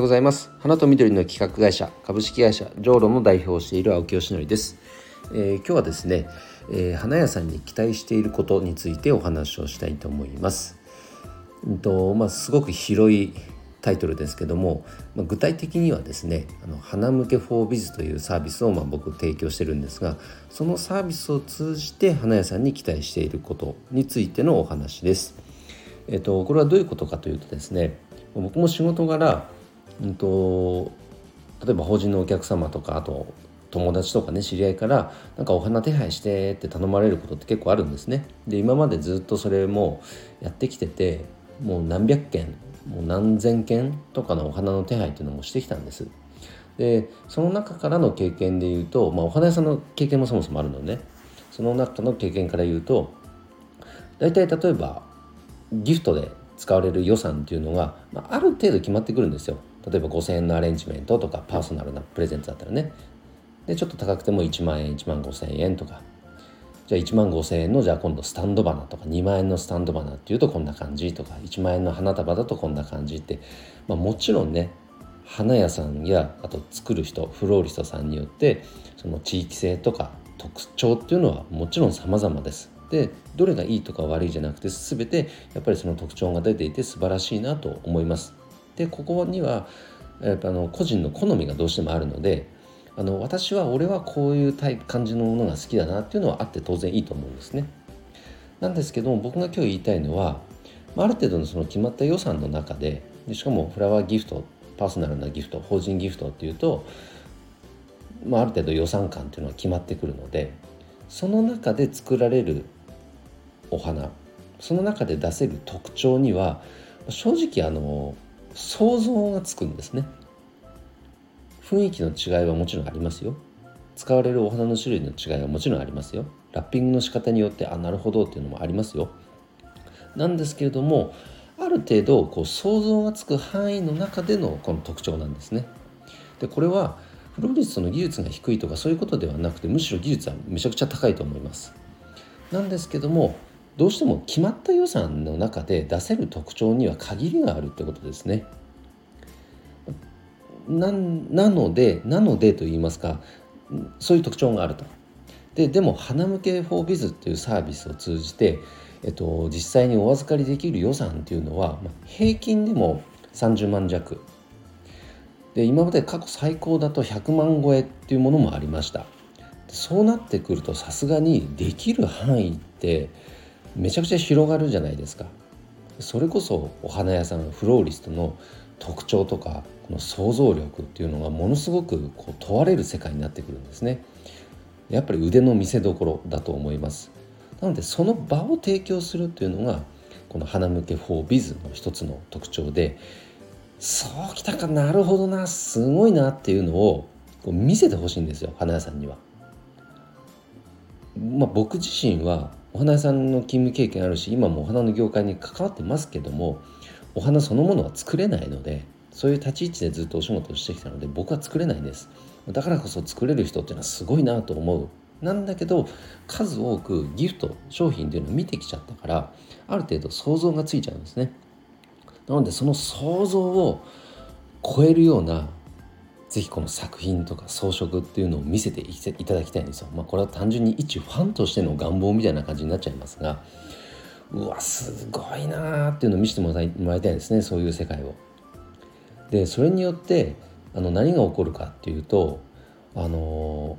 ようございます。花と緑の企画会社株式会社ジョーロの代表をしている青木よしのりです、えー、今日はですね、えー、花屋さんに期待していることについてお話をしたいと思います、うんとまあ、すごく広いタイトルですけども、まあ、具体的にはですねあの花向けフォービズというサービスをまあ僕提供してるんですがそのサービスを通じて花屋さんに期待していることについてのお話です。えっと、これはどういうことかというとですね僕も仕事柄、うんと、例えば法人のお客様とかあと友達とかね知り合いからなんかお花手配してって頼まれることって結構あるんですね。で今までずっとそれもやってきててもう何百件もう何千件とかのお花の手配っていうのもしてきたんです。でその中からの経験で言うと、まあ、お花屋さんの経験もそもそもあるので、ね、その中の経験から言うと大体例えばギフトで使われる予算っていうのが、まあ、ある程度決まってくるんですよ。例えば5,000円のアレンジメントとかパーソナルなプレゼントだったらねでちょっと高くても1万円1万5,000円とかじゃあ1万5,000円のじゃあ今度スタンド花とか2万円のスタンド花っていうとこんな感じとか1万円の花束だとこんな感じって、まあ、もちろんね花屋さんやあと作る人フローリストさんによってその地域性とか特徴っていうのはもちろん様々です。でどれがいいとか悪いじゃなくて全てやっぱりその特徴が出ていて素晴らしいなと思います。でここにはやっぱあの個人の好みがどうしてもあるのであの私は俺はこういうタイプ感じのものが好きだなっていうのはあって当然いいと思うんですね。なんですけども僕が今日言いたいのはある程度のその決まった予算の中でしかもフラワーギフトパーソナルなギフト法人ギフトっていうと、まあ、ある程度予算感っていうのは決まってくるのでその中で作られるお花その中で出せる特徴には正直あの想像がつくんですね。雰囲気の違いはもちろんありますよ。使われるお花の種類の違いはもちろんありますよ。ラッピングの仕方によってあなるほどっていうのもありますよ。なんですけれどもある程度こう想像がつく範囲の中でのこの特徴なんですね。でこれはフローリストの技術が低いとかそういうことではなくてむしろ技術はめちゃくちゃ高いと思います。なんですけどもどうしても決まった予算の中で出せる特徴には限りがあるってことですね。なのでなのでと言いますかそういう特徴があると。ででも花向け 4biz っていうサービスを通じて、えっと、実際にお預かりできる予算っていうのは、平均でも30万弱で今まで過去最高だと100万超えっていうものもありましたそうなってくるとさすがにできる範囲ってめちゃくちゃ広がるじゃないですか。それこそお花屋さんフローリストの特徴とかこの想像力っていうのがものすごくこう問われる世界になってくるんですね。やっぱり腕の見せ所だと思います。なのでその場を提供するっていうのがこの花向け 4biz の一つの特徴でそうきたかなるほどなすごいなっていうのをこう見せてほしいんですよ花屋さんには。まあ、僕自身はお花屋さんの勤務経験あるし今もお花の業界に関わってますけどもお花そのものは作れないのでそういう立ち位置でずっとお仕事をしてきたので僕は作れないんです。だからこそ作れる人っていうのはすごいなと思う。なんだけど数多くギフト商品っていうのを見てきちゃったからある程度想像がついちゃうんですね。なのでその想像を超えるようなぜひこの作品とか装飾っていうのを見せていただきたいんですよ。まあ、これは単純に一ファンとしての願望みたいな感じになっちゃいますがうわすごいなーっていうのを見せてもらいたいですねそういう世界を。でそれによってあの何が起こるかっていうとあの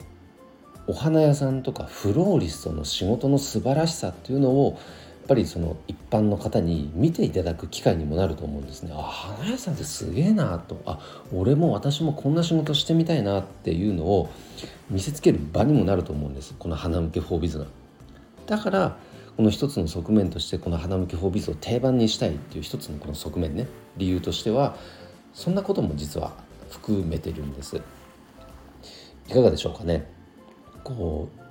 お花屋さんとかフローリストの仕事の素晴らしさっていうのをぱりその一般の方に見ていただく機会にもなると思うんですね。あ花屋さんってすげえなとあ俺も私もこんな仕事してみたいなっていうのを見せつける場にもなると思うんですこの花向けフォービズが。だからこの一つの側面としてこの花向けフォービズを定番にしたいっていう一つのこの側面ね理由としてはそんなことも実は含めてるんです。いかがでしょうかねこう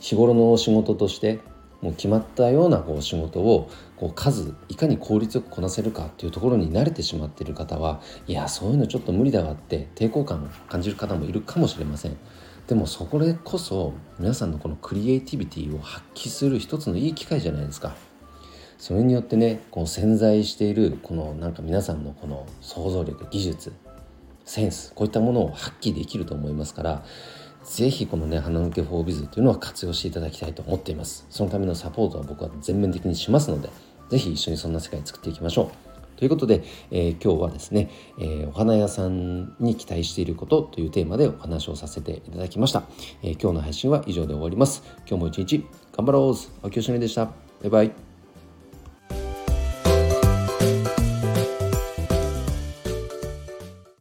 日頃の仕事としてもう決まったようなこう仕事をこう数いかに効率よくこなせるかっていうところに慣れてしまっている方はいやそういうのちょっと無理だわって抵抗感を感じる方もいるかもしれません。でもそこでこそ皆さんのこのクリエイティビティを発揮する一つのいい機会じゃないですか。それによってねこう潜在しているこのなんか皆さんのこの想像力技術センスこういったものを発揮できると思いますからぜひこのね鼻抜けフォービズというのは活用していただきたいと思っています。そのためのサポートは僕は全面的にしますのでぜひ一緒にそんな世界作っていきましょう。ということで、えー、今日はですね、えー、お花屋さんに期待していることというテーマでお話をさせていただきました、えー、今日の配信は以上で終わります。今日も一日頑張ろう。青木よしのりでした。バイバイ。